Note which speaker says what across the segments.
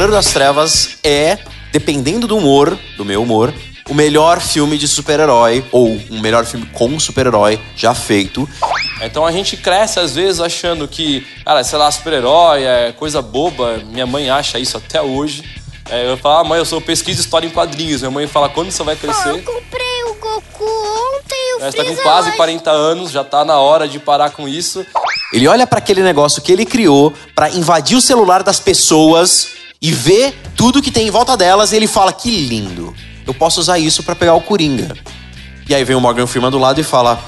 Speaker 1: Cavaleiro das Trevas é, dependendo do humor, do meu humor, o melhor filme de super-herói, ou um melhor filme com super-herói já feito.
Speaker 2: Então a gente cresce às vezes achando que, cara, sei lá, super-herói é coisa boba. Minha mãe acha isso até hoje. É, eu falo, ah, mãe, eu sou pesquisa história em quadrinhos. Minha mãe fala, quando você vai crescer?
Speaker 3: Eu comprei o Goku ontem, o
Speaker 2: É, você tá com quase
Speaker 3: hoje.
Speaker 2: 40 anos, já tá na hora de parar com isso.
Speaker 1: Ele olha pra aquele negócio que ele criou pra invadir o celular das pessoas e ver tudo que tem em volta delas e ele fala: "Que lindo. Eu posso usar isso pra pegar o Coringa". E aí vem o Morgan Freeman do lado e fala: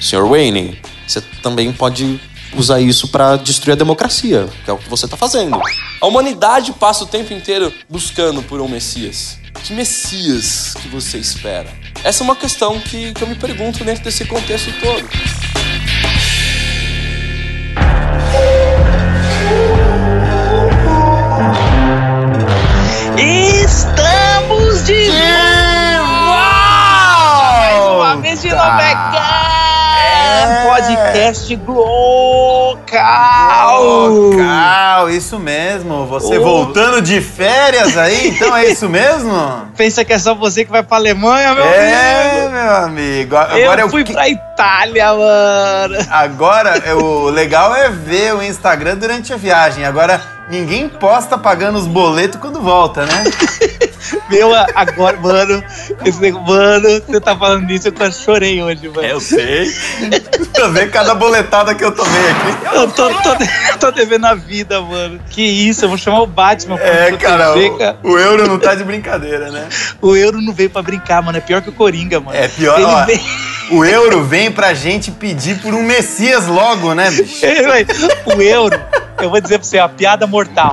Speaker 1: "Sr. Wayne, você também pode usar isso pra destruir a democracia, que é o que você tá fazendo".
Speaker 2: A humanidade passa o tempo inteiro buscando por um Messias. Que Messias que você espera? Essa é uma questão que, que eu me pergunto dentro desse contexto todo.
Speaker 4: Podcast Glocal.
Speaker 5: Local, isso mesmo. Você
Speaker 4: Oh.
Speaker 5: voltando de férias aí, então é isso mesmo?
Speaker 4: Pensa que é só você que vai pra Alemanha, meu
Speaker 5: É,
Speaker 4: amigo?
Speaker 5: meu amigo. Agora
Speaker 4: Eu
Speaker 5: eu
Speaker 4: fui
Speaker 5: que-
Speaker 4: pra Itália, mano.
Speaker 5: Agora, é, o legal é ver o Instagram durante a viagem. Agora, ninguém posta pagando os boletos quando volta, né?
Speaker 4: Meu, agora, mano, esse mano, você tá falando isso, eu quase chorei hoje, mano.
Speaker 5: Eu sei. Pra ver cada boletada que eu tomei aqui.
Speaker 4: Eu tô, tô, tô devendo a vida, mano. Que isso, eu vou chamar o Batman pra
Speaker 5: É, cara, o, o euro não tá de brincadeira, né?
Speaker 4: O euro não veio pra brincar, mano. É pior que o Coringa, mano.
Speaker 5: É pior,
Speaker 4: Ele
Speaker 5: ó,
Speaker 4: veio...
Speaker 5: O euro vem pra gente pedir por um Messias logo, né, bicho?
Speaker 4: o euro, eu vou dizer pra você, é uma piada mortal.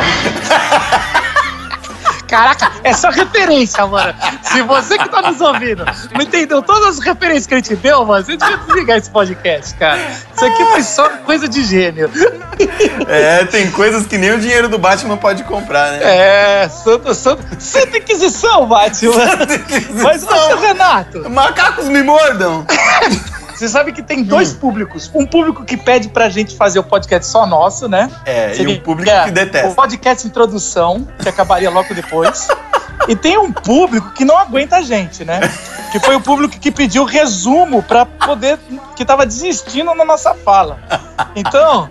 Speaker 4: Caraca, é só referência, mano. Se você que tá nos ouvindo não entendeu todas as referências que a gente deu, mano, você devia desligar esse podcast, cara. Isso aqui foi só coisa de gênio.
Speaker 5: É, tem coisas que nem o dinheiro do Batman pode comprar, né?
Speaker 4: É, Santa, Santa, Santa Inquisição, Batman. Mas, seu Renato,
Speaker 5: Macacos me mordam!
Speaker 4: você sabe que tem dois públicos. Um público que pede pra gente fazer o podcast só nosso, né?
Speaker 5: É, e
Speaker 4: Seria
Speaker 5: um público que
Speaker 4: O
Speaker 5: detesta.
Speaker 4: podcast introdução, que acabaria logo depois. E tem um público que não aguenta a gente, né? Que foi o público que pediu resumo pra poder. que tava desistindo na nossa fala. Então,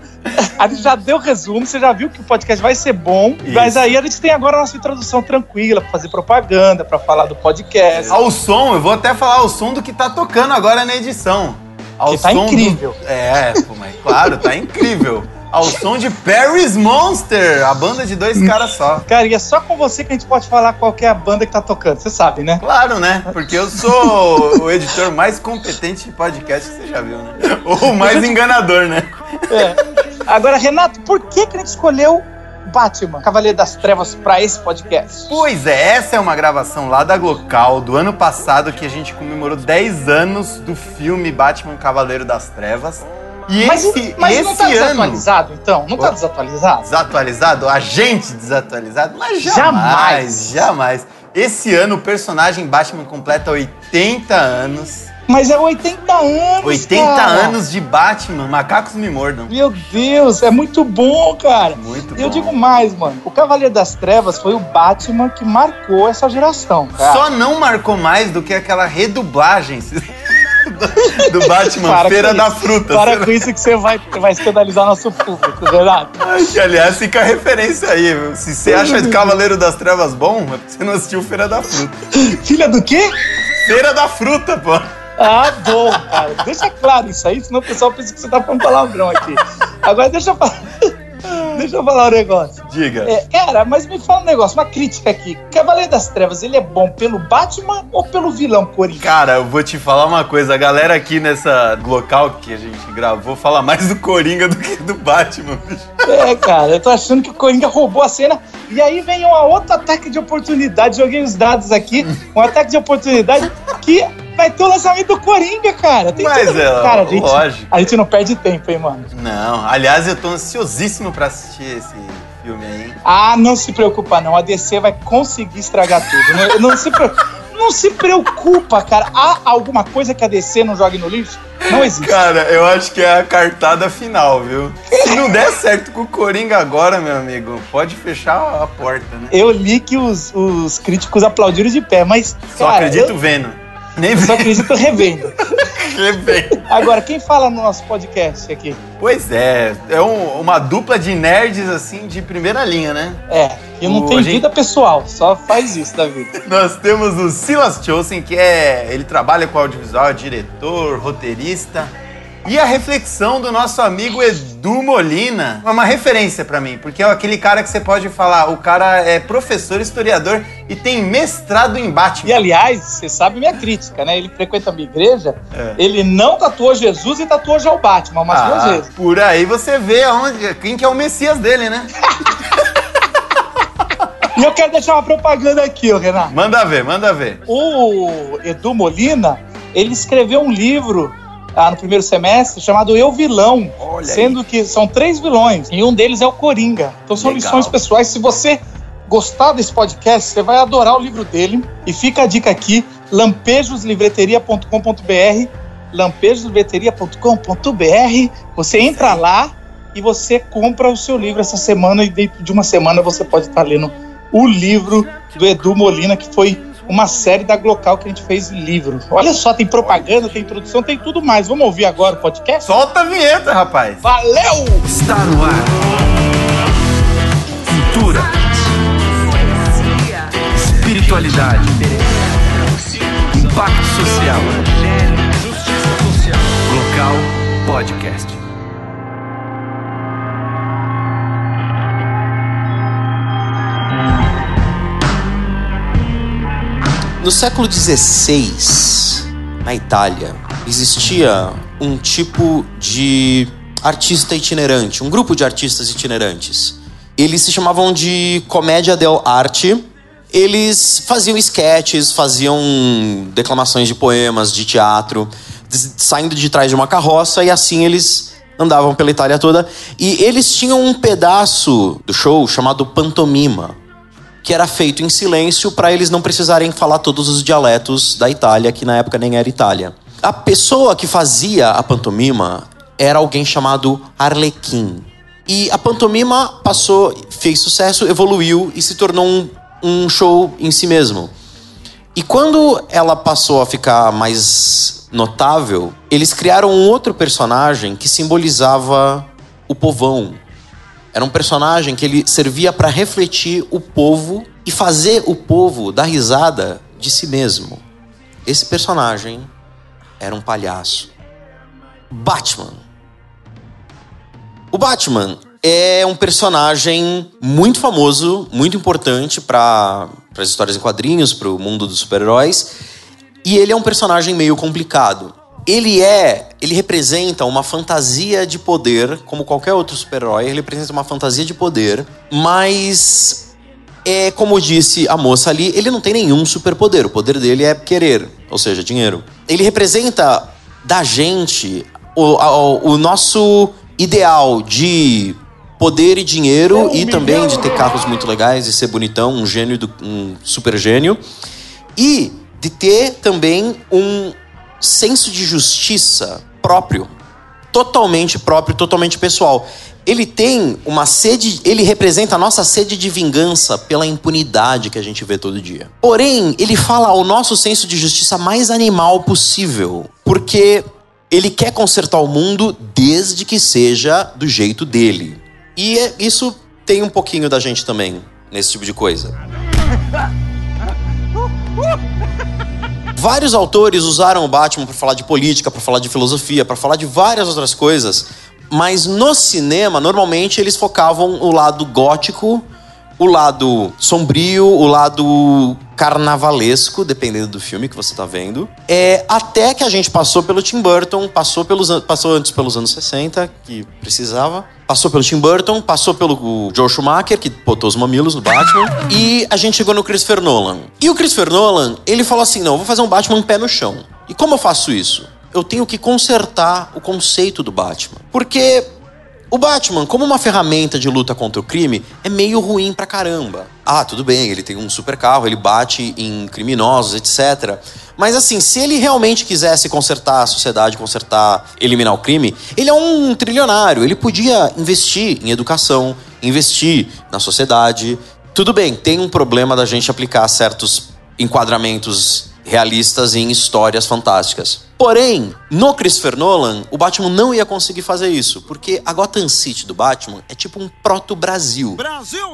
Speaker 4: a gente já deu resumo, você já viu que o podcast vai ser bom, mas
Speaker 5: Isso.
Speaker 4: aí a gente tem agora a nossa introdução tranquila pra fazer propaganda, pra falar do podcast.
Speaker 5: Ao som, eu vou até falar o som do que tá tocando agora na edição. Ao
Speaker 4: Que tá
Speaker 5: som do-
Speaker 4: incrível.
Speaker 5: É, pô, mas claro, tá incrível. Ao som de Paris Monster, a banda de dois caras só.
Speaker 4: Cara, e é só com você que a gente pode falar qual é a banda que tá tocando, você sabe, né?
Speaker 5: Claro, né? Porque eu sou o editor mais competente de podcast que você já viu, né? Ou o mais enganador, né?
Speaker 4: É. Agora, Renato, por que, que a gente escolheu Batman, Cavaleiro das Trevas, pra esse podcast?
Speaker 5: Pois é, essa é uma gravação lá da Glocal do ano passado que a gente comemorou 10 anos do filme Batman Cavaleiro das Trevas. E
Speaker 4: Mas,
Speaker 5: esse,
Speaker 4: mas
Speaker 5: esse
Speaker 4: não tá
Speaker 5: ano.
Speaker 4: desatualizado, então? Não tá desatualizado?
Speaker 5: Desatualizado? A gente desatualizado? Mas jamais,
Speaker 4: Jamais.
Speaker 5: jamais. Esse ano o personagem Batman completa 80 anos.
Speaker 4: Mas é 80 anos,
Speaker 5: 80
Speaker 4: cara.
Speaker 5: anos de Batman, macacos me mordam.
Speaker 4: Meu Deus, é muito bom, cara.
Speaker 5: Muito
Speaker 4: E eu
Speaker 5: bom.
Speaker 4: digo mais, mano. O Cavaleiro das Trevas foi o Batman que marcou essa geração, cara.
Speaker 5: Só não marcou mais do que aquela redublagem do, Batman
Speaker 4: Para
Speaker 5: Feira da
Speaker 4: isso.
Speaker 5: Fruta.
Speaker 4: Para com isso que você vai, vai escandalizar nosso público, Renato.
Speaker 5: Ai, que, aliás, fica a referência aí. viu? Se você acha Cavaleiro das Trevas bom, é você não assistiu Feira da Fruta.
Speaker 4: Filha do quê?
Speaker 5: Feira da Fruta, pô.
Speaker 4: Ah, bom, cara. Deixa claro isso aí, senão o pessoal pensa que você tá falando palavrão aqui. Agora deixa eu falar. Deixa eu falar um negócio.
Speaker 5: Diga.
Speaker 4: É, cara, mas me fala um negócio, uma crítica aqui. Cavaleiro das Trevas, ele é bom pelo Batman ou pelo vilão Coringa?
Speaker 5: Cara, eu vou te falar uma coisa. A galera aqui nessa local que a gente gravou fala mais do Coringa do que do Batman. bicho.
Speaker 4: É, cara, eu tô achando que o Coringa roubou a cena. E aí vem um outro ataque de oportunidade. Joguei os dados aqui. Um ataque de oportunidade que vai ter o lançamento do Coringa, cara. Tem
Speaker 5: Mas
Speaker 4: tudo-
Speaker 5: é,
Speaker 4: cara, a gente,
Speaker 5: lógico.
Speaker 4: a gente não perde tempo, hein, mano.
Speaker 5: Não, aliás, eu tô ansiosíssimo pra assistir esse filme aí. hein?
Speaker 4: Ah, não se preocupa não, a DC vai conseguir estragar tudo. Não, não se, pre- não se preocupa, cara. Há alguma coisa que a DC não jogue no lixo? Não existe.
Speaker 5: Cara, eu acho que é a cartada final, viu? Se não der certo com o Coringa agora, meu amigo, pode fechar a porta, né?
Speaker 4: Eu li que os, os críticos aplaudiram de pé, mas.
Speaker 5: Só
Speaker 4: cara,
Speaker 5: acredito
Speaker 4: eu-
Speaker 5: vendo. Nem
Speaker 4: eu só acredito revendo.
Speaker 5: vendo.
Speaker 4: Agora, quem fala no nosso podcast aqui?
Speaker 5: Pois é, é um- uma dupla de nerds assim de primeira linha, né?
Speaker 4: É, que não
Speaker 5: O-
Speaker 4: tem
Speaker 5: a gente-
Speaker 4: vida pessoal, só faz isso da vida.
Speaker 5: Nós temos o Silas Chosen, que é. Ele trabalha com audiovisual, é diretor, roteirista. E a reflexão do nosso amigo Edu Molina. É uma referência pra mim, porque é aquele cara que você pode falar, o cara é professor, historiador e tem mestrado em
Speaker 4: E
Speaker 5: Batman.
Speaker 4: aliás, você sabe minha crítica, né? Ele frequenta a minha igreja,
Speaker 5: É.
Speaker 4: ele não tatuou Jesus e tatuou já o Batman umas duas
Speaker 5: Ah,
Speaker 4: vezes.
Speaker 5: por aí você vê aonde, quem que é o Messias dele, né?
Speaker 4: E eu quero deixar uma propaganda aqui, ô Renato.
Speaker 5: Manda ver, manda ver.
Speaker 4: O Edu Molina, ele escreveu um livro ah, no primeiro semestre chamado Eu Vilão,
Speaker 5: Olha aí.
Speaker 4: sendo que são três vilões e um deles é o Coringa. Então são
Speaker 5: Legal.
Speaker 4: lições pessoais. Se você gostar desse podcast, você vai adorar o livro dele. E fica a dica aqui: lampejoslivreteria.com.br, lampejoslivreteria.com.br. Você entra lá e você compra o seu livro essa semana e dentro de uma semana você pode estar lendo o livro do Edu Molina, que foi uma série da Glocal que a gente fez em livro. Olha só, tem propaganda, tem introdução, tem tudo mais. Vamos ouvir agora o podcast?
Speaker 5: Solta a vinheta, rapaz.
Speaker 4: Valeu!
Speaker 6: Está no ar. Cultura. Espiritualidade. Impacto social. Local Podcast.
Speaker 1: No século XVI, na Itália, existia um tipo de artista itinerante, um grupo de artistas itinerantes. Eles se chamavam de comédia dell'arte. Eles faziam sketches, faziam declamações de poemas, de teatro, saindo de trás de uma carroça e assim eles andavam pela Itália toda. E eles tinham um pedaço do show chamado pantomima que era feito em silêncio para eles não precisarem falar todos os dialetos da Itália, que na época nem era Itália. A pessoa que fazia a pantomima era alguém chamado Arlequim. E a pantomima passou, fez sucesso, evoluiu e se tornou um, um show em si mesmo. E quando ela passou a ficar mais notável, eles criaram um outro personagem que simbolizava o povão, era um personagem que ele servia para refletir o povo e fazer o povo dar risada de si mesmo. Esse personagem era um palhaço. Batman. O Batman é um personagem muito famoso, muito importante para as histórias em quadrinhos, para o mundo dos super-heróis. E ele é um personagem meio complicado. Ele é, ele representa uma fantasia de poder, como qualquer outro super-herói, ele representa uma fantasia de poder, mas é como disse a moça ali, ele não tem nenhum superpoder. O poder dele é querer, ou seja, dinheiro. Ele representa da gente o, a- o, o nosso ideal de poder e dinheiro e também de ter carros muito legais e ser bonitão, um gênio, do, um super gênio. E de ter também um senso de justiça próprio, totalmente próprio, totalmente pessoal. Ele tem uma sede, ele representa a nossa sede de vingança pela impunidade que a gente vê todo dia. Porém, ele fala ao nosso senso de justiça mais animal possível, porque ele quer consertar o mundo desde que seja do jeito dele. E é- isso tem um pouquinho da gente também nesse tipo de coisa. Vários autores usaram o Batman para falar de política, para falar de filosofia, para falar de várias outras coisas, mas no cinema, normalmente eles focavam o lado gótico, o lado sombrio, o lado carnavalesco, dependendo do filme que você tá vendo. É até que a gente passou pelo Tim Burton, passou pelos passou antes pelos anos 60, que precisava, passou pelo Tim Burton, passou pelo Joe Schumacher, que botou os mamilos no Batman, e a gente chegou no Christopher Nolan. E o Christopher Nolan, ele falou assim: "Não, vou fazer um Batman pé no chão". E como eu faço isso? Eu tenho que consertar o conceito do Batman. Porque o Batman, como uma ferramenta de luta contra o crime, é meio ruim pra caramba. Ah, tudo bem, ele tem um super carro, ele bate em criminosos, etc. Mas assim, se ele realmente quisesse consertar a sociedade, consertar, eliminar o crime, ele é um trilionário. Ele podia investir em educação, investir na sociedade. Tudo bem, tem um problema da gente aplicar certos enquadramentos realistas em histórias fantásticas. Porém, no Christopher Nolan, o Batman não ia conseguir fazer isso, porque a Gotham City do Batman é tipo um proto-Brasil.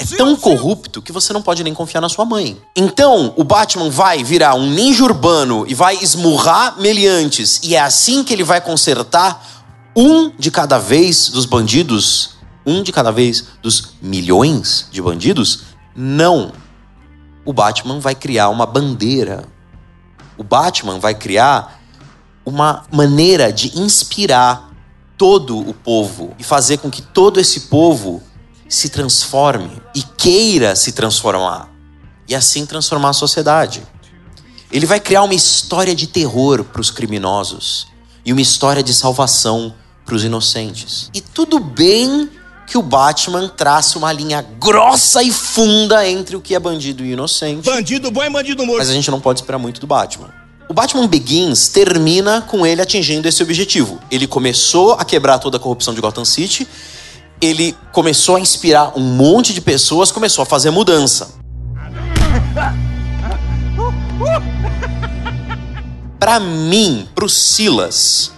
Speaker 1: É tão corrupto que você não pode nem confiar na sua mãe. Então, o Batman vai virar um ninja urbano e vai esmurrar meliantes, e é assim que ele vai consertar um de cada vez dos bandidos, um de cada vez dos milhões de bandidos? Não. O Batman vai criar uma bandeira o Batman vai criar uma maneira de inspirar todo o povo e fazer com que todo esse povo se transforme e queira se transformar e assim transformar a sociedade. Ele vai criar uma história de terror para os criminosos e uma história de salvação para os inocentes. E tudo bem que o Batman traça uma linha grossa e funda entre o que é bandido e inocente.
Speaker 7: Bandido bom e bandido morto.
Speaker 1: Mas a gente não pode esperar muito do Batman. O Batman Begins termina com ele atingindo esse objetivo. Ele começou a quebrar toda a corrupção de Gotham City, ele começou a inspirar um monte de pessoas, começou a fazer mudança. Para mim, pro Silas,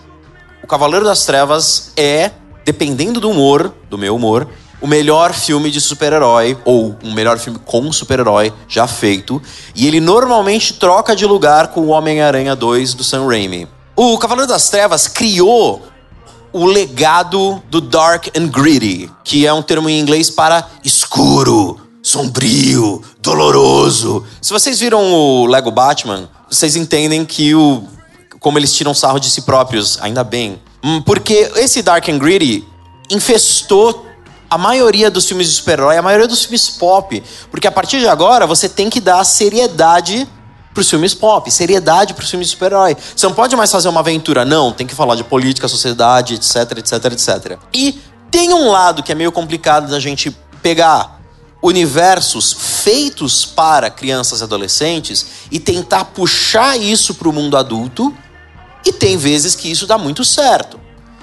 Speaker 1: o Cavaleiro das Trevas é, dependendo do humor, do meu humor, o melhor filme de super-herói, ou o melhor filme com super-herói já feito. E ele normalmente troca de lugar com o Homem-Aranha 2 do Sam Raimi. O Cavaleiro das Trevas criou o legado do Dark and Gritty, que é um termo em inglês para escuro, sombrio, doloroso. Se vocês viram o Lego Batman, vocês entendem que o como eles tiram sarro de si próprios, ainda bem. Hum, Porque esse Dark and Gritty infestou a maioria dos filmes de super-herói, a maioria dos filmes pop. Porque a partir de agora você tem que dar seriedade pros filmes pop, seriedade pros filmes de super-herói. Você não pode mais fazer uma aventura, não. Tem que falar de política, sociedade, etc, etc, etc. E tem um lado que é meio complicado da gente pegar universos feitos para crianças e adolescentes e tentar puxar isso pro mundo adulto. E tem vezes que isso dá muito certo.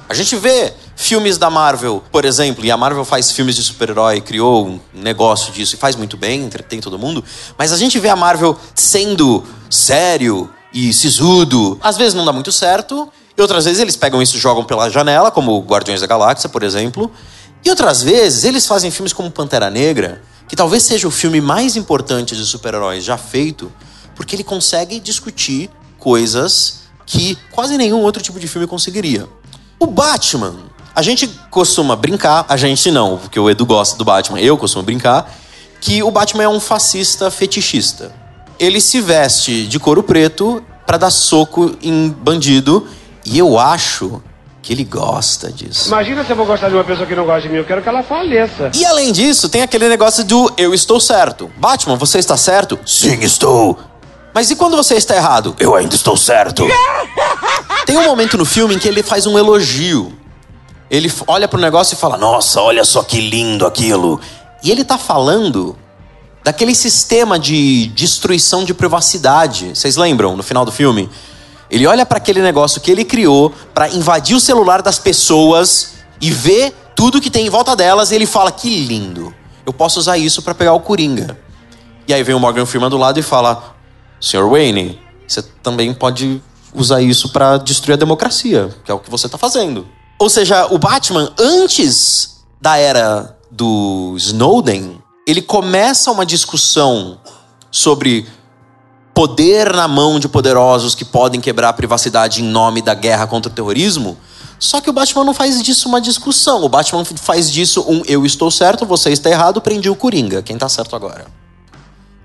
Speaker 1: A gente vê filmes da Marvel, por exemplo, e a Marvel faz filmes de super-herói, criou um negócio disso e faz muito bem, entretém todo mundo, mas a gente vê a Marvel sendo sério e sisudo. Às vezes não dá muito certo, e outras vezes eles pegam isso e jogam pela janela, como Guardiões da Galáxia, por exemplo. E outras vezes eles fazem filmes como Pantera Negra, que talvez seja o filme mais importante de super-heróis já feito, porque ele consegue discutir coisas que quase nenhum outro tipo de filme conseguiria. O Batman, a gente costuma brincar, a gente não, porque o Edu gosta do Batman, eu costumo brincar, que o Batman é um fascista fetichista. Ele se veste de couro preto para dar soco em bandido, e eu acho que ele gosta disso.
Speaker 8: Imagina se eu vou gostar de uma pessoa que não gosta de mim, eu quero que ela faleça.
Speaker 1: E além disso, tem aquele negócio do eu estou certo. Batman, você está certo? Sim, estou. Mas e quando você está errado? Eu ainda estou certo. Tem um momento no filme em que ele faz um elogio. Ele olha pro negócio e fala: Nossa, olha só que lindo aquilo. E ele tá falando daquele sistema de destruição de privacidade. Vocês lembram no final do filme? Ele olha para aquele negócio que ele criou para invadir o celular das pessoas e ver tudo que tem em volta delas e ele fala: "Que lindo. Eu posso usar isso para pegar o Coringa". E aí vem o Morgan Freeman do lado e fala: "Sr. Wayne, você também pode usar isso para destruir a democracia, que é o que você tá fazendo". Ou seja, o Batman antes da era do Snowden, ele começa uma discussão sobre poder na mão de poderosos que podem quebrar a privacidade em nome da guerra contra o terrorismo. Só que o Batman não faz disso uma discussão. O Batman faz disso um eu estou certo, você está errado, prendi o Coringa. Quem tá certo agora?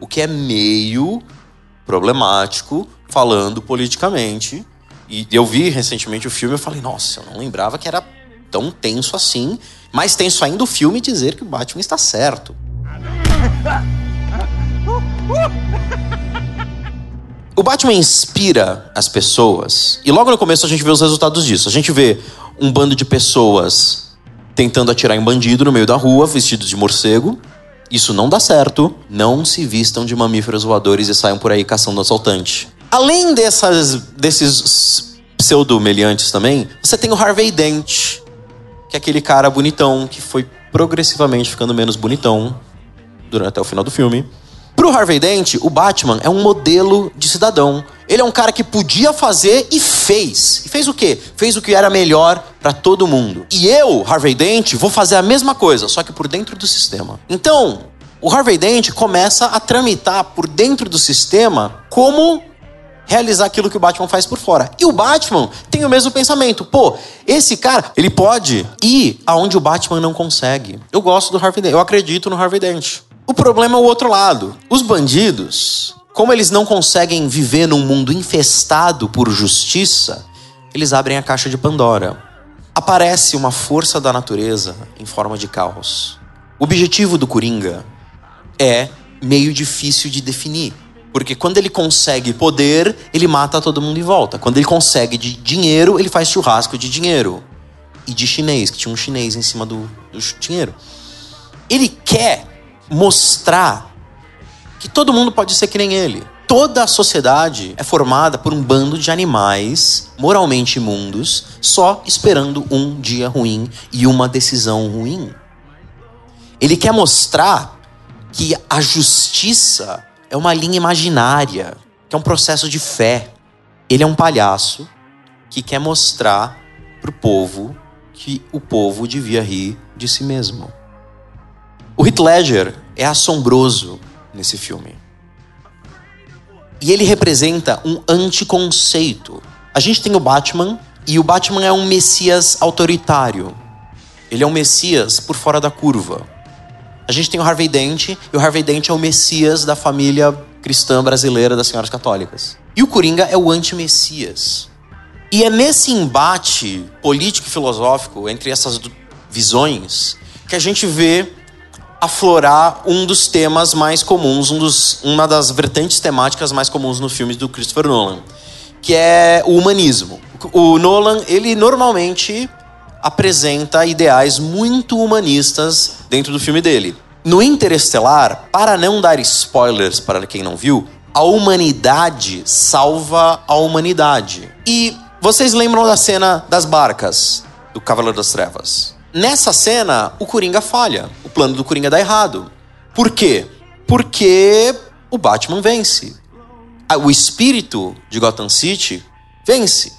Speaker 1: O que é meio problemático, falando politicamente. E eu vi recentemente o filme e falei, nossa, eu não lembrava que era tão tenso assim. Mais tenso ainda o filme dizer que o Batman está certo. O Batman inspira as pessoas. E logo no começo a gente vê os resultados disso. A gente vê um bando de pessoas tentando atirar em bandido no meio da rua, vestidos de morcego. Isso não dá certo. Não se vistam de mamíferos voadores e saiam por aí caçando assaltante. Além dessas, desses pseudo-meliantes também, você tem o Harvey Dent, que é aquele cara bonitão que foi progressivamente ficando menos bonitão durante até o final do filme. Pro Harvey Dent, o Batman é um modelo de cidadão. Ele é um cara que podia fazer e fez. E fez o quê? Fez o que era melhor para todo mundo. E eu, Harvey Dent, vou fazer a mesma coisa, só que por dentro do sistema. Então, o Harvey Dent começa a tramitar por dentro do sistema como realizar aquilo que o Batman faz por fora. E o Batman tem o mesmo pensamento. Pô, esse cara, ele pode ir aonde o Batman não consegue. Eu gosto do Harvey Dent, eu acredito no Harvey Dent. O problema é o outro lado. Os bandidos, como eles não conseguem viver num mundo infestado por justiça, eles abrem a caixa de Pandora. Aparece uma força da natureza em forma de caos. O objetivo do Coringa é meio difícil de definir. Porque quando ele consegue poder, ele mata todo mundo em volta. Quando ele consegue de dinheiro, ele faz churrasco de dinheiro. E de chinês, que tinha um chinês em cima do, do dinheiro. Ele quer mostrar que todo mundo pode ser que nem ele. Toda a sociedade é formada por um bando de animais moralmente imundos, só esperando um dia ruim e uma decisão ruim. Ele quer mostrar que a justiça é uma linha imaginária, que é um processo de fé. Ele é um palhaço que quer mostrar para o povo que o povo devia rir de si mesmo. O Heath Ledger é assombroso nesse filme. E ele representa um anticonceito. A gente tem o Batman, e o Batman é um messias autoritário. Ele é um messias por fora da curva. A gente tem o Harvey Dent, e o Harvey Dent é o messias da família cristã brasileira das senhoras católicas. E o Coringa é o anti-messias. E é nesse embate político e filosófico entre essas visões que a gente vê aflorar um dos temas mais comuns, um dos, uma das vertentes temáticas mais comuns no filme do Christopher Nolan, que é o humanismo. O Nolan, ele normalmente apresenta ideais muito humanistas dentro do filme dele. No Interestelar, para não dar spoilers para quem não viu, a humanidade salva a humanidade. E vocês lembram da cena das barcas do Cavaleiro das Trevas? Nessa cena, o Coringa falha. O plano do Coringa dá errado. Por quê? Porque o Batman vence. O espírito de Gotham City vence.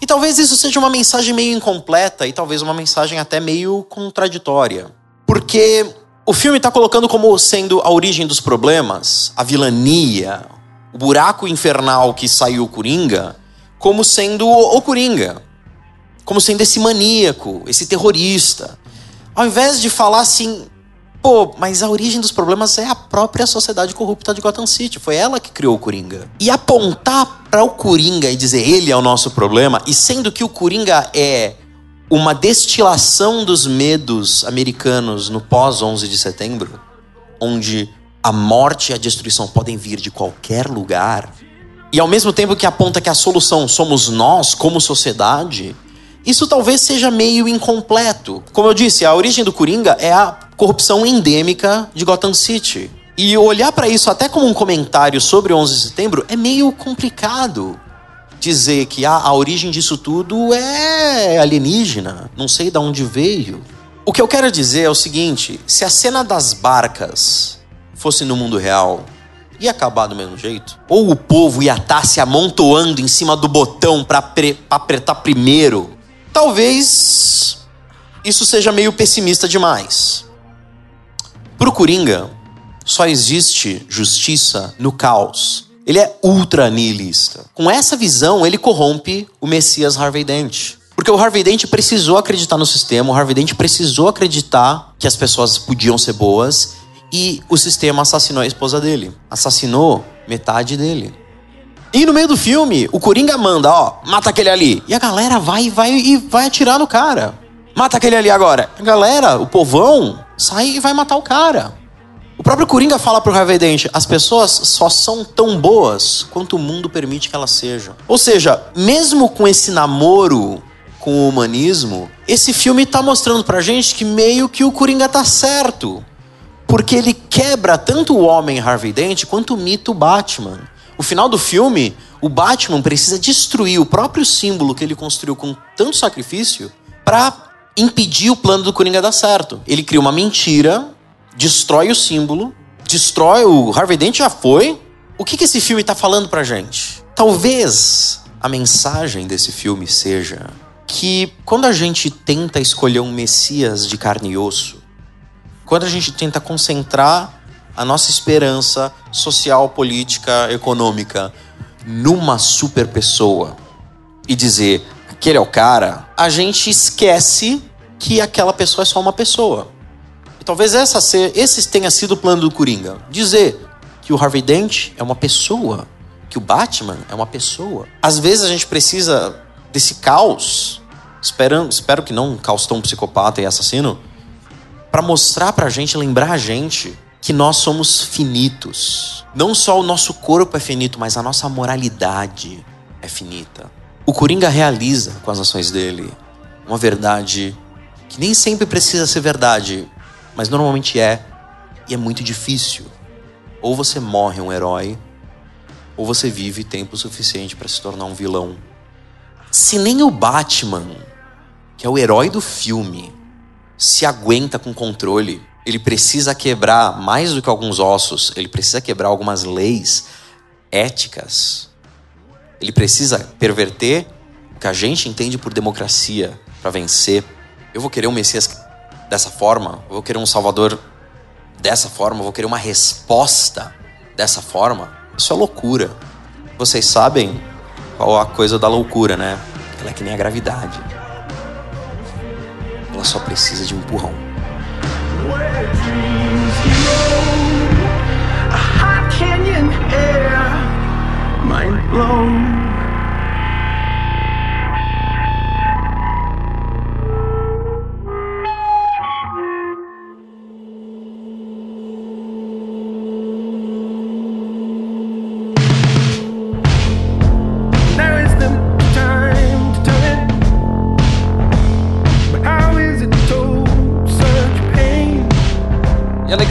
Speaker 1: E talvez isso seja uma mensagem meio incompleta e talvez uma mensagem até meio contraditória. Porque o filme está colocando como sendo a origem dos problemas, a vilania, o buraco infernal que saiu o Coringa, como sendo o Coringa como sendo esse maníaco, esse terrorista. Ao invés de falar assim, pô, mas a origem dos problemas é a própria sociedade corrupta de Gotham City. Foi ela que criou o Coringa. E apontar para o Coringa e dizer ele é o nosso problema, e sendo que o Coringa é uma destilação dos medos americanos no pós 11 de setembro, onde a morte e a destruição podem vir de qualquer lugar, e ao mesmo tempo que aponta que a solução somos nós como sociedade, isso talvez seja meio incompleto. Como eu disse, a origem do Coringa é a corrupção endêmica de Gotham City. E olhar para isso até como um comentário sobre 11 de setembro é meio complicado. Dizer que ah, a origem disso tudo é alienígena, não sei de onde veio. O que eu quero dizer é o seguinte: se a cena das barcas fosse no mundo real, ia acabar do mesmo jeito? Ou o povo ia estar se amontoando em cima do botão para apertar primeiro Talvez isso seja meio pessimista demais. Pro Coringa, só existe justiça no caos. Ele é ultra nihilista. Com essa visão, ele corrompe o Messias Harvey Dent. Porque o Harvey Dent precisou acreditar no sistema, o Harvey Dent precisou acreditar que as pessoas podiam ser boas e o sistema assassinou a esposa dele. Assassinou metade dele. E no meio do filme, o Coringa manda, ó, mata aquele ali. E a galera vai vai e vai atirar no cara. Mata aquele ali agora. A galera, o povão, sai e vai matar o cara. O próprio Coringa fala pro Harvey Dent, as pessoas só são tão boas quanto o mundo permite que elas sejam. Ou seja, mesmo com esse namoro com o humanismo, esse filme tá mostrando pra gente que meio que o Coringa tá certo. Porque ele quebra tanto o homem Harvey Dent quanto o mito Batman. O final do filme, o Batman precisa destruir o próprio símbolo que ele construiu com tanto sacrifício para impedir o plano do Coringa dar certo. Ele cria uma mentira, destrói o símbolo, destrói o Harvey Dent já foi. O que, que esse filme está falando pra gente? Talvez a mensagem desse filme seja que quando a gente tenta escolher um Messias de carne e osso, quando a gente tenta concentrar a nossa esperança social, política, econômica numa super pessoa e dizer aquele é o cara, a gente esquece que aquela pessoa é só uma pessoa. E talvez essa ser, esse tenha sido o plano do Coringa. Dizer que o Harvey Dent é uma pessoa, que o Batman é uma pessoa. Às vezes a gente precisa desse caos, esperando, espero que não um caos tão psicopata e assassino, para mostrar pra gente, lembrar a gente que nós somos finitos. Não só o nosso corpo é finito, mas a nossa moralidade é finita. O Coringa realiza com as ações dele uma verdade que nem sempre precisa ser verdade, mas normalmente é, e é muito difícil. Ou você morre um herói, ou você vive tempo suficiente para se tornar um vilão. Se nem o Batman, que é o herói do filme, se aguenta com controle, ele precisa quebrar mais do que alguns ossos, ele precisa quebrar algumas leis éticas. Ele precisa perverter o que a gente entende por democracia para vencer. Eu vou querer um Messias dessa forma, eu vou querer um Salvador dessa forma, eu vou querer uma resposta dessa forma. Isso é loucura. Vocês sabem qual a coisa da loucura, né? Ela é que nem a gravidade. Ela só precisa de um empurrão.
Speaker 2: Mind blown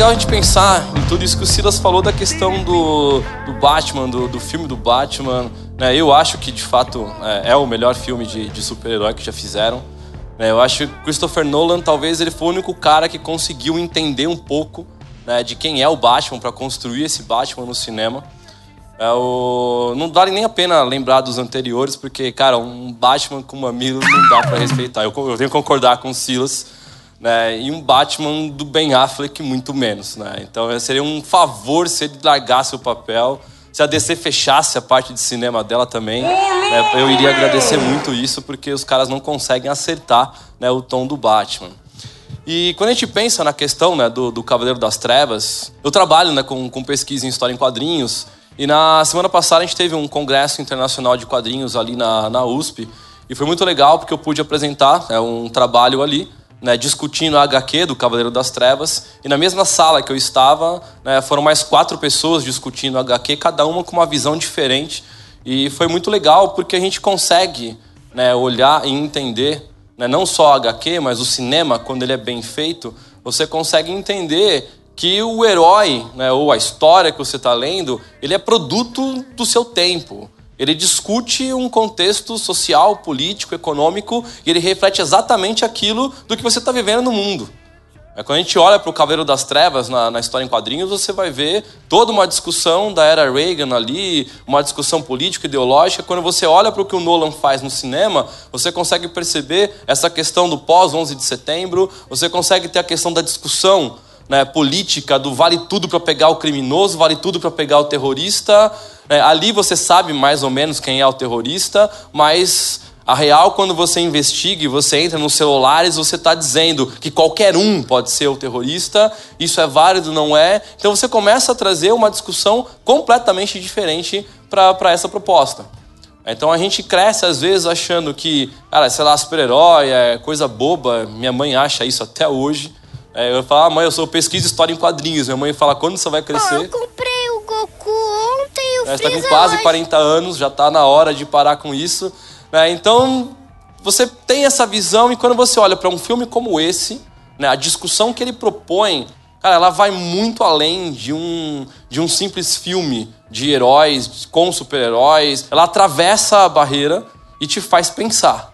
Speaker 2: legal a gente pensar em tudo isso que o Silas falou da questão do, do Batman, do, do filme do Batman. né? Eu acho que, de fato, é, é o melhor filme de, de super-herói que já fizeram. né? Eu acho que Christopher Nolan, talvez, ele foi o único cara que conseguiu entender um pouco né, de quem é o Batman para construir esse Batman no cinema. É o... Não vale nem a pena lembrar dos anteriores, porque, cara, um Batman com mamilos não dá pra respeitar. Eu, eu tenho que concordar com o Silas. Né? E um Batman do Ben Affleck, muito menos. Né? Então seria um favor se ele largasse o papel, se a DC fechasse a parte de cinema dela também. né? Eu iria agradecer muito isso, porque os caras não conseguem acertar né, o tom do Batman. E quando a gente pensa na questão né, do, do Cavaleiro das Trevas, eu trabalho né, com, com pesquisa em história em quadrinhos. E na semana passada a gente teve um congresso internacional de quadrinhos ali na, na USP. E foi muito legal porque eu pude apresentar né, um trabalho ali, né, discutindo a HQ do Cavaleiro das Trevas. E na mesma sala que eu estava, né, foram mais quatro pessoas discutindo a HQ, cada uma com uma visão diferente. E foi muito legal porque a gente consegue né, olhar e entender né, não só a HQ, mas o cinema, quando ele é bem feito, você consegue entender que o herói, né, ou a história que você está lendo, ele é produto do seu tempo. Ele discute um contexto social, político, econômico, e ele reflete exatamente aquilo do que você está vivendo no mundo. É, Quando a gente olha para o Cavaleiro das Trevas na, na história em quadrinhos, você vai ver toda uma discussão da era Reagan ali, uma discussão política, ideológica. Quando você olha para o que o Nolan faz no cinema, você consegue perceber essa questão do pós-11 de setembro, você consegue ter a questão da discussão né, política do vale tudo para pegar o criminoso, vale tudo para pegar o terrorista. né? ali você sabe mais ou menos quem é o terrorista, mas a real, quando você investiga e você entra nos celulares, você está dizendo que qualquer um pode ser o terrorista, isso é válido, não é? Então você começa a trazer uma discussão completamente diferente para essa proposta. Então a gente cresce às vezes achando que, cara, sei lá, super-herói é coisa boba, minha mãe acha isso até hoje. É, eu falo, ah, mãe, eu sou pesquisa história em quadrinhos. Minha mãe fala, quando você vai crescer?
Speaker 3: eu comprei o Goku ontem e o
Speaker 2: Né, Você está com quase
Speaker 3: hoje.
Speaker 2: 40 anos, já está na hora de parar com isso. né? Então, você tem essa visão e quando você olha para um filme como esse, né, a discussão que ele propõe, cara, ela vai muito além de um, de um simples filme de heróis com super-heróis. Ela atravessa a barreira e te faz pensar.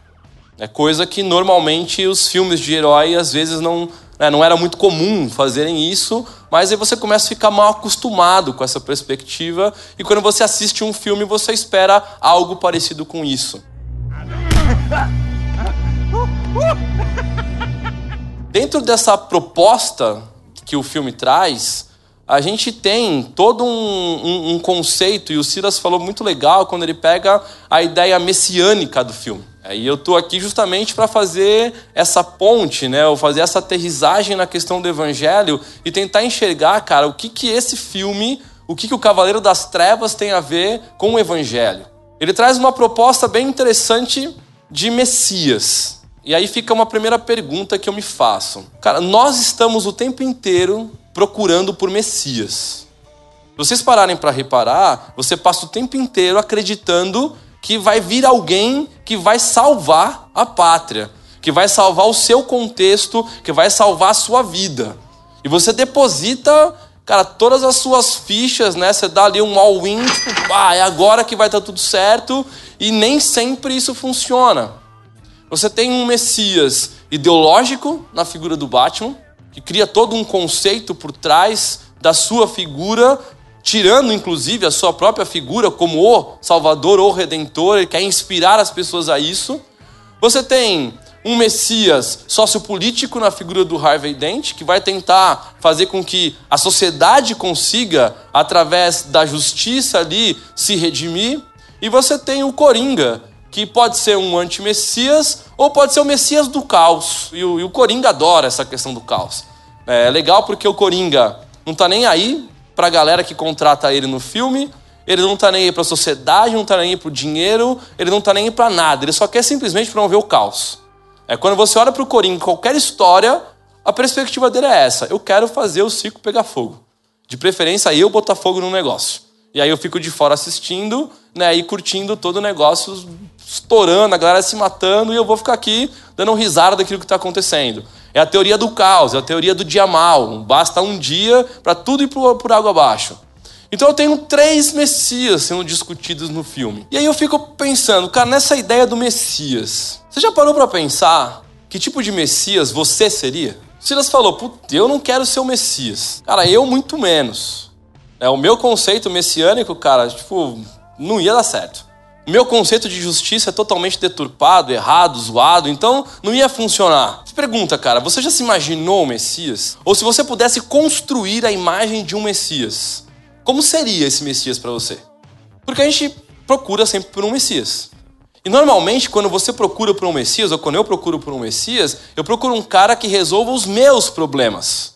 Speaker 2: É coisa que normalmente os filmes de herói às vezes não, né, não era muito comum fazerem isso, mas aí você começa a ficar mal acostumado com essa perspectiva e quando você assiste um filme você espera algo parecido com isso. Dentro dessa proposta que o filme traz, a gente tem todo um, um, um, conceito, e o Silas falou muito legal quando ele pega a ideia messiânica do filme. E eu estou aqui justamente para fazer essa ponte, né? Ou fazer essa aterrissagem na questão do evangelho e tentar enxergar, cara, o que, que esse filme, o que, que o Cavaleiro das Trevas tem a ver com o evangelho. Ele traz uma proposta bem interessante de Messias. E aí fica uma primeira pergunta que eu me faço. Cara, nós estamos o tempo inteiro procurando por Messias. Se vocês pararem para reparar, você passa o tempo inteiro acreditando que vai vir alguém que vai salvar a pátria, que vai salvar o seu contexto, que vai salvar a sua vida. E você deposita, cara, todas as suas fichas, né? Você dá ali um all-in, tipo, ah, é agora que vai estar tudo certo, e nem sempre isso funciona. Você tem um Messias ideológico na figura do Batman, que cria todo um conceito por trás da sua figura, tirando inclusive a sua própria figura como o Salvador ou Redentor, ele quer inspirar as pessoas a isso. Você tem um Messias sociopolítico na figura do Harvey Dent, que vai tentar fazer com que a sociedade consiga, através da justiça ali, se redimir. E você tem o Coringa, que pode ser um anti-messias ou pode ser o messias do caos. E o, e o Coringa adora essa questão do caos. É legal porque o Coringa não tá nem aí pra galera que contrata ele no filme, ele não tá nem aí pra sociedade, não tá nem aí pro dinheiro, ele não tá nem aí pra nada, ele só quer simplesmente promover o caos. É quando você olha pro Coringa, em qualquer história, a perspectiva dele é essa: eu quero fazer o circo pegar fogo. De preferência, eu botar fogo no negócio. E aí eu fico de fora assistindo, né, e curtindo todo o negócio estourando, a galera se matando, e eu vou ficar aqui dando risada daquilo que está acontecendo. É a teoria do caos, é a teoria do dia mal. Basta um dia para tudo ir por, água abaixo. Então eu tenho três Messias sendo discutidos no filme. E aí eu fico pensando, cara, nessa ideia do Messias. Você já parou para pensar que tipo de Messias você seria? Silas falou, putz, eu não quero ser o Messias. Cara, eu muito menos. É, o meu conceito messiânico, cara, tipo, não ia dar certo. O meu conceito de justiça é totalmente deturpado, errado, zoado, então não ia funcionar. Pergunta, cara, você já se imaginou o Messias? Ou se você pudesse construir a imagem de um Messias, como seria esse Messias para você? Porque a gente procura sempre por um Messias. E normalmente, quando você procura por um Messias, ou quando eu procuro por um Messias, eu procuro um cara que resolva os meus problemas.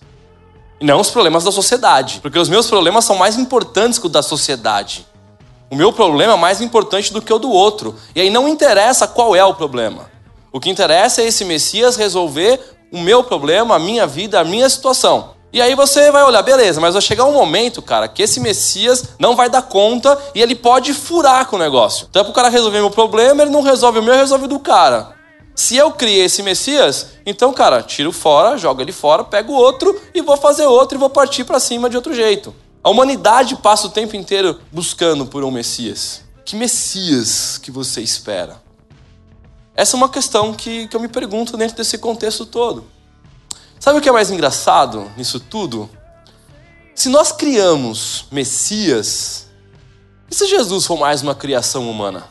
Speaker 2: E não os problemas da sociedade. Porque os meus problemas são mais importantes que os da sociedade. O meu problema é mais importante do que o do outro. E aí não interessa qual é o problema. O que interessa é esse Messias resolver o meu problema, a minha vida, a minha situação. E aí você vai olhar, beleza, mas vai chegar um momento, cara, que esse Messias não vai dar conta e ele pode furar com o negócio. Então, para o cara resolver meu problema, ele não resolve o meu, resolve o do cara. Se eu criei esse Messias, então, cara, tiro fora, jogo ele fora, pego outro e vou fazer outro e vou partir para cima de outro jeito. A humanidade passa o tempo inteiro buscando por um Messias. Que Messias que você espera? Essa é uma questão que, que eu me pergunto dentro desse contexto todo. Sabe o que é mais engraçado nisso tudo? Se nós criamos Messias, e se Jesus for mais uma criação humana?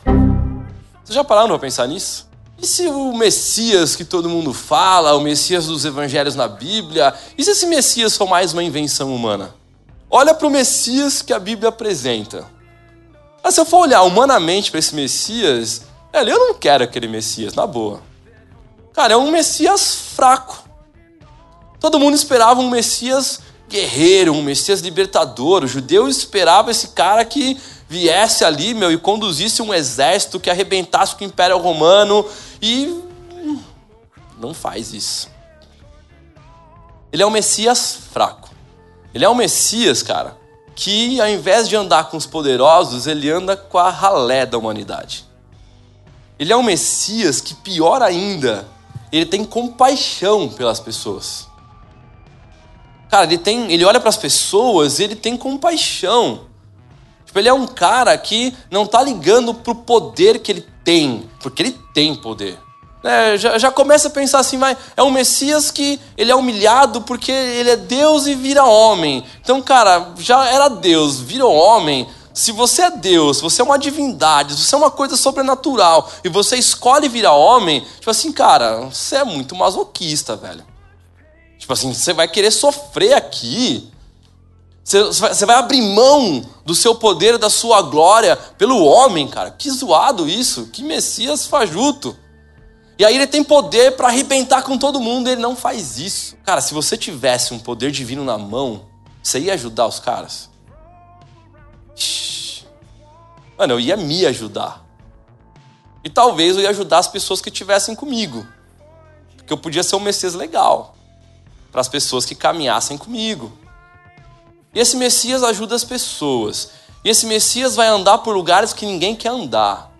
Speaker 2: Vocês já pararam para pensar nisso? E se o Messias que todo mundo fala, o Messias dos evangelhos na Bíblia, e se esse Messias for mais uma invenção humana? Olha para o Messias que a Bíblia apresenta. Mas se eu for olhar humanamente para esse Messias, eu não quero aquele Messias, na boa. Cara, é um Messias fraco. Todo mundo esperava um Messias guerreiro, um Messias libertador. O judeu esperava esse cara que viesse ali, meu, e conduzisse um exército que arrebentasse com o Império Romano e hum, não faz isso. Ele é um Messias fraco. Ele é um Messias, cara, que ao invés de andar com os poderosos, ele anda com a ralé da humanidade. Ele é um Messias que, pior ainda, ele tem compaixão pelas pessoas. Cara, ele tem, ele olha para as pessoas, e ele tem compaixão. Tipo, ele é um cara que não tá ligando pro poder que ele tem, porque ele tem poder. É, já, já começa a pensar assim, vai, é um Messias que ele é humilhado porque ele é Deus e vira homem. Então, cara, já era Deus, vira homem. Se você é Deus, você é uma divindade, você é uma coisa sobrenatural e você escolhe virar homem, tipo assim, cara, você é muito masoquista, velho. Tipo assim, você vai querer sofrer aqui. Você vai abrir mão do seu poder, da sua glória pelo homem, cara. Que zoado isso. Que Messias fajuto. E aí ele tem poder para arrebentar com todo mundo, ele não faz isso. Cara, se você tivesse um poder divino na mão, você ia ajudar os caras? Mano, eu ia me ajudar. E talvez eu ia ajudar as pessoas que estivessem comigo. Porque eu podia ser um Messias legal para as pessoas que caminhassem comigo. E esse Messias ajuda as pessoas. E esse Messias vai andar por lugares que ninguém quer andar.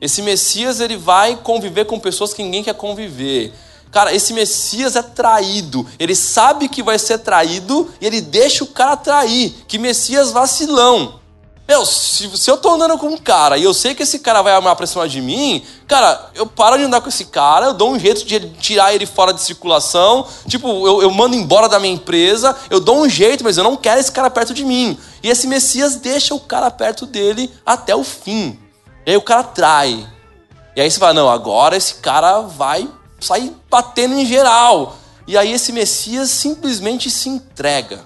Speaker 2: Esse Messias ele vai conviver com pessoas que ninguém quer conviver. Cara, esse Messias é traído. Ele sabe que vai ser traído e ele deixa o cara trair. Que Messias vacilão. Meu, se, se eu tô andando com um cara e eu sei que esse cara vai amar pra cima de mim, cara, eu paro de andar com esse cara, eu dou um jeito de tirar ele fora de circulação, tipo, eu, eu mando embora da minha empresa, eu dou um jeito, mas eu não quero esse cara perto de mim. E esse Messias deixa o cara perto dele até o fim. E aí o cara trai. E aí você fala, não, agora esse cara vai sair batendo em geral. E aí esse Messias simplesmente se entrega.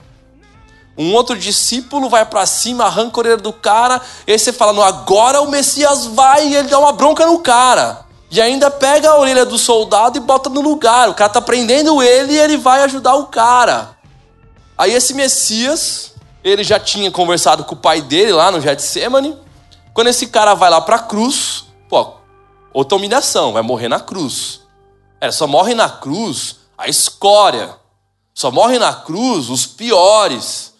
Speaker 2: Um outro discípulo vai para cima, arranca a orelha do cara, e aí você fala, não, agora o Messias vai e ele dá uma bronca no cara. E ainda pega a orelha do soldado e bota no lugar. O cara tá prendendo ele e ele vai ajudar o cara. Aí esse Messias, ele já tinha conversado com o pai dele lá no Getsemane. Quando esse cara vai lá pra cruz, pô, outra humilhação, vai morrer na cruz. É, só morre na cruz a escória. Só morre na cruz os piores.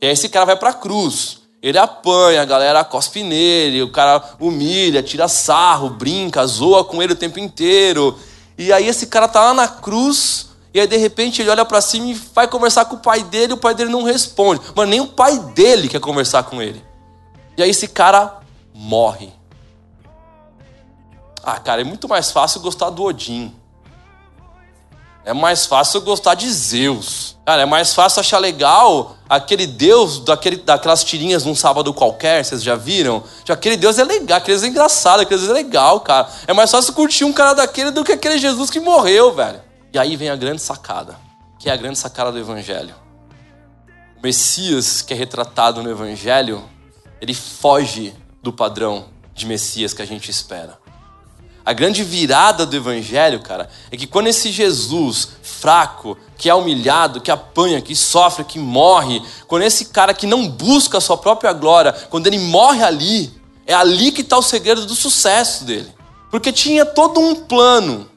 Speaker 2: E aí esse cara vai pra cruz. Ele apanha, a galera cospe nele, o cara humilha, tira sarro, brinca, zoa com ele o tempo inteiro. E aí esse cara tá lá na cruz, e aí de repente ele olha para cima e vai conversar com o pai dele, o pai dele não responde. Mas nem o pai dele quer conversar com ele. E aí esse cara morre. Ah, cara, é muito mais fácil gostar do Odin. É mais fácil gostar de Zeus. Cara, é mais fácil achar legal aquele Deus daquele, daquelas tirinhas num sábado qualquer, vocês já viram? Aquele Deus é legal, aquele Deus é engraçado, aquele Deus é legal, cara. É mais fácil curtir um cara daquele do que aquele Jesus que morreu, velho. E aí vem a grande sacada, que é a grande sacada do Evangelho. O Messias que é retratado no Evangelho, ele foge do padrão de Messias que a gente espera. A grande virada do evangelho, cara, é que quando esse Jesus fraco, que é humilhado, que apanha, que sofre, que morre, quando esse cara que não busca a sua própria glória, quando ele morre ali, é ali que está o segredo do sucesso dele. Porque tinha todo um plano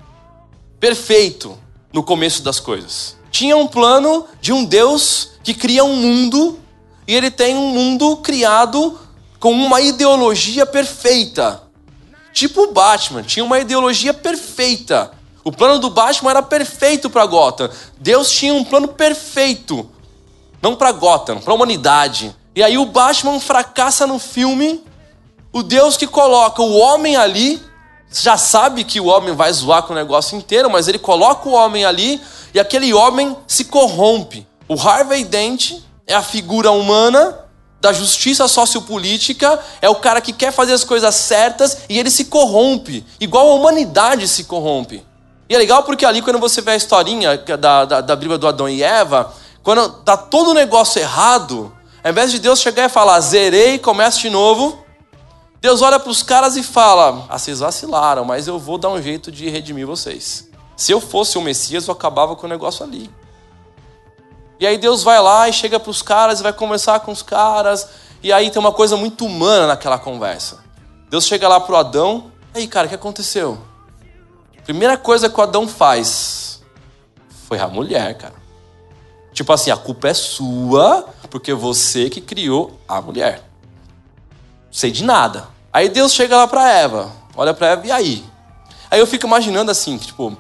Speaker 2: perfeito no começo das coisas. Tinha um plano de um Deus que cria um mundo e ele tem um mundo criado com uma ideologia perfeita Tipo o Batman, tinha uma ideologia perfeita. O plano do Batman era perfeito para Gotham. Deus tinha um plano perfeito. Não para Gotham, para a humanidade. E aí o Batman fracassa no filme. O Deus que coloca o homem ali, já sabe que o homem vai zoar com o negócio inteiro, mas ele coloca o homem ali e aquele homem se corrompe. O Harvey Dent é a figura humana da justiça sociopolítica é o cara que quer fazer as coisas certas e ele se corrompe, igual a humanidade se corrompe. E é legal porque ali, quando você vê a historinha da, da, da Bíblia do Adão e Eva, quando tá todo o negócio errado, ao invés de Deus chegar e falar, zerei, começa de novo, Deus olha para os caras e fala: Ah, vocês vacilaram, mas eu vou dar um jeito de redimir vocês. Se eu fosse o Messias, eu acabava com o negócio ali. E aí Deus vai lá e chega para os caras e vai conversar com os caras. E aí tem uma coisa muito humana naquela conversa. Deus chega lá pro Adão. Aí, cara, o que aconteceu? Primeira coisa que o Adão faz foi a mulher, cara. Tipo assim, a culpa é sua, porque você que criou a mulher. Não sei de nada. Aí Deus chega lá pra Eva. Olha pra Eva, e aí? Aí eu fico imaginando assim, tipo,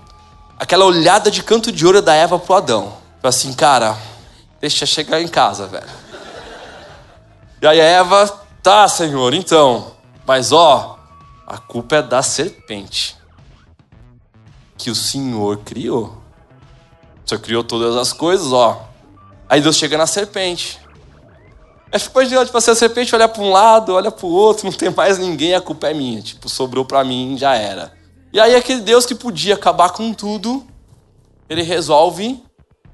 Speaker 2: aquela olhada de canto de ouro da Eva pro Adão. Tipo assim, cara, deixa chegar em casa, velho. E aí Eva, tá, Senhor, então. Mas ó, a culpa é da serpente que o Senhor criou. O Senhor criou todas as coisas, ó. Aí Deus chega na serpente. Aí fica imaginando, tipo assim, a serpente olha para um lado, olha para o outro, não tem mais ninguém, a culpa é minha. Tipo, sobrou para mim, já era. E aí aquele Deus que podia acabar com tudo, ele resolve,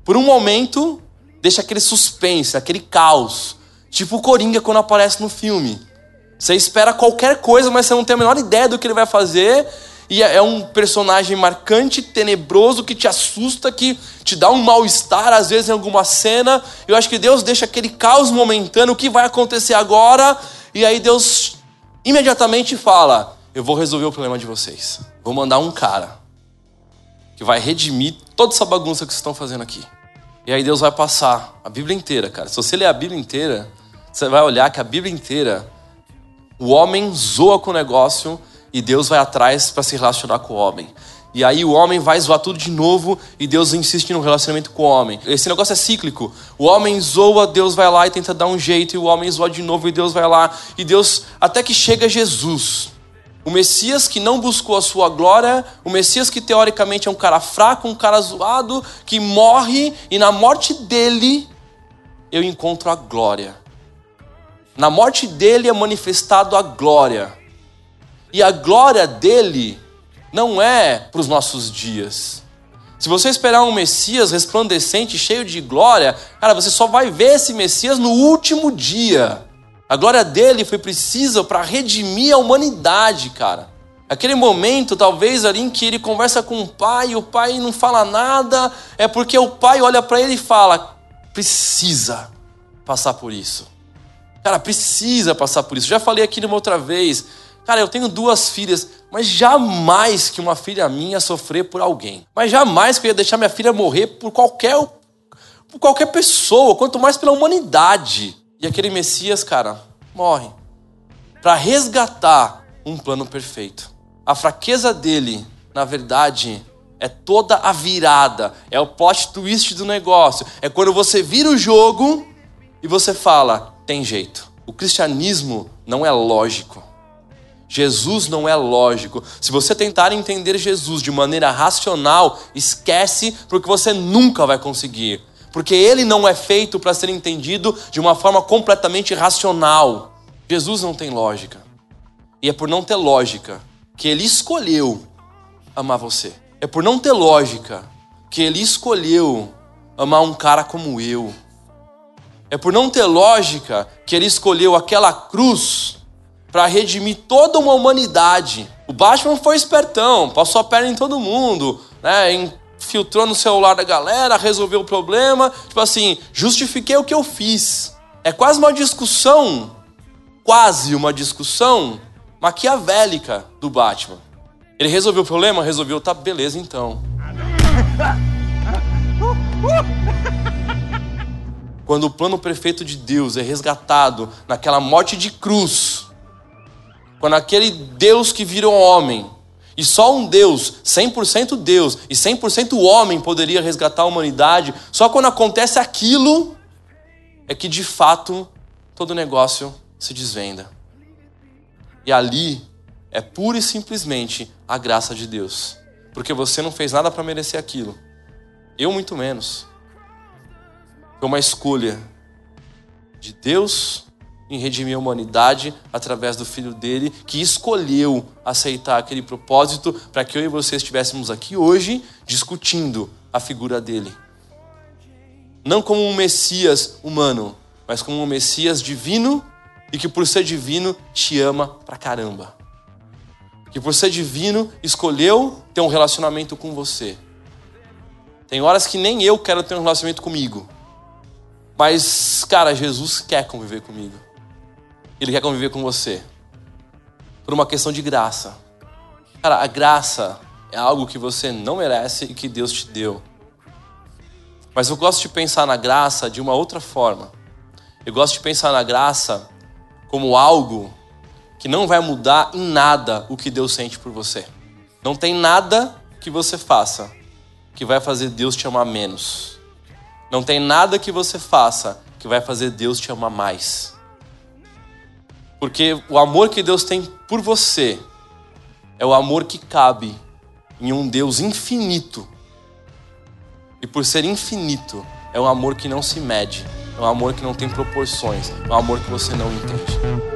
Speaker 2: por um momento, deixa aquele suspense, aquele caos. Tipo o Coringa quando aparece no filme. Você espera qualquer coisa, mas você não tem a menor ideia do que ele vai fazer. E é um personagem marcante, tenebroso, que te assusta, que te dá um mal-estar, às vezes, em alguma cena. Eu acho que Deus deixa aquele caos momentâneo, o que vai acontecer agora? E aí Deus imediatamente fala: Eu vou resolver o problema de vocês. Vou mandar um cara que vai redimir toda essa bagunça que vocês estão fazendo aqui. E aí Deus vai passar a Bíblia inteira, cara. Se você ler a Bíblia inteira, você vai olhar que a Bíblia inteira, o homem zoa com o negócio e Deus vai atrás para se relacionar com o homem. E aí o homem vai zoar tudo de novo e Deus insiste no relacionamento com o homem. Esse negócio é cíclico. O homem zoa, Deus vai lá e tenta dar um jeito, e o homem zoa de novo e Deus vai lá. E Deus, até que chega Jesus. O Messias que não buscou a sua glória, o Messias que teoricamente é um cara fraco, um cara zoado, que morre e na morte dele eu encontro a glória. Na morte dele é manifestado a glória. E a glória dele não é para os nossos dias. Se você esperar um Messias resplandecente, cheio de glória, cara, você só vai ver esse Messias no último dia. A glória dele foi precisa para redimir a humanidade, cara. Aquele momento, talvez ali em que ele conversa com o pai, e o pai não fala nada, é porque o pai olha para ele e fala: precisa passar por isso. Cara, precisa passar por isso. Já falei aqui numa outra vez. Cara, eu tenho duas filhas, mas jamais que uma filha minha sofrer por alguém. Mas jamais que eu ia deixar minha filha morrer por qualquer por qualquer pessoa, quanto mais pela humanidade. E aquele Messias, cara, morre para resgatar um plano perfeito. A fraqueza dele, na verdade, é toda a virada, é o plot twist do negócio. É quando você vira o jogo e você fala: tem jeito. O cristianismo não é lógico. Jesus não é lógico. Se você tentar entender Jesus de maneira racional, esquece, porque você nunca vai conseguir. Porque ele não é feito para ser entendido de uma forma completamente racional. Jesus não tem lógica. E é por não ter lógica que ele escolheu amar você. É por não ter lógica que ele escolheu amar um cara como eu. É por não ter lógica que ele escolheu aquela cruz para redimir toda uma humanidade. O Batman foi espertão, passou a perna em todo mundo, né? Infiltrou no celular da galera, resolveu o problema. Tipo assim, justifiquei o que eu fiz. É quase uma discussão, quase uma discussão maquiavélica do Batman. Ele resolveu o problema? Resolveu, tá, beleza então. Quando o plano perfeito de Deus é resgatado naquela morte de cruz, quando aquele Deus que virou homem, e só um Deus, 100% Deus e 100% homem poderia resgatar a humanidade, só quando acontece aquilo é que de fato todo negócio se desvenda. E ali é pura e simplesmente a graça de Deus, porque você não fez nada para merecer aquilo, eu muito menos. Foi uma escolha de Deus em redimir a humanidade através do filho dele, que escolheu aceitar aquele propósito para que eu e você estivéssemos aqui hoje discutindo a figura dele. Não como um Messias humano, mas como um Messias divino e que por ser divino te ama pra caramba. Que por ser divino escolheu ter um relacionamento com você. Tem horas que nem eu quero ter um relacionamento comigo. Mas, cara, Jesus quer conviver comigo. Ele quer conviver com você. Por uma questão de graça. Cara, a graça é algo que você não merece e que Deus te deu. Mas eu gosto de pensar na graça de uma outra forma. Eu gosto de pensar na graça como algo que não vai mudar em nada o que Deus sente por você. Não tem nada que você faça que vai fazer Deus te amar menos. Não tem nada que você faça que vai fazer Deus te amar mais. Porque o amor que Deus tem por você é o amor que cabe em um Deus infinito. E por ser infinito, é um amor que não se mede, é um amor que não tem proporções, é um amor que você não entende.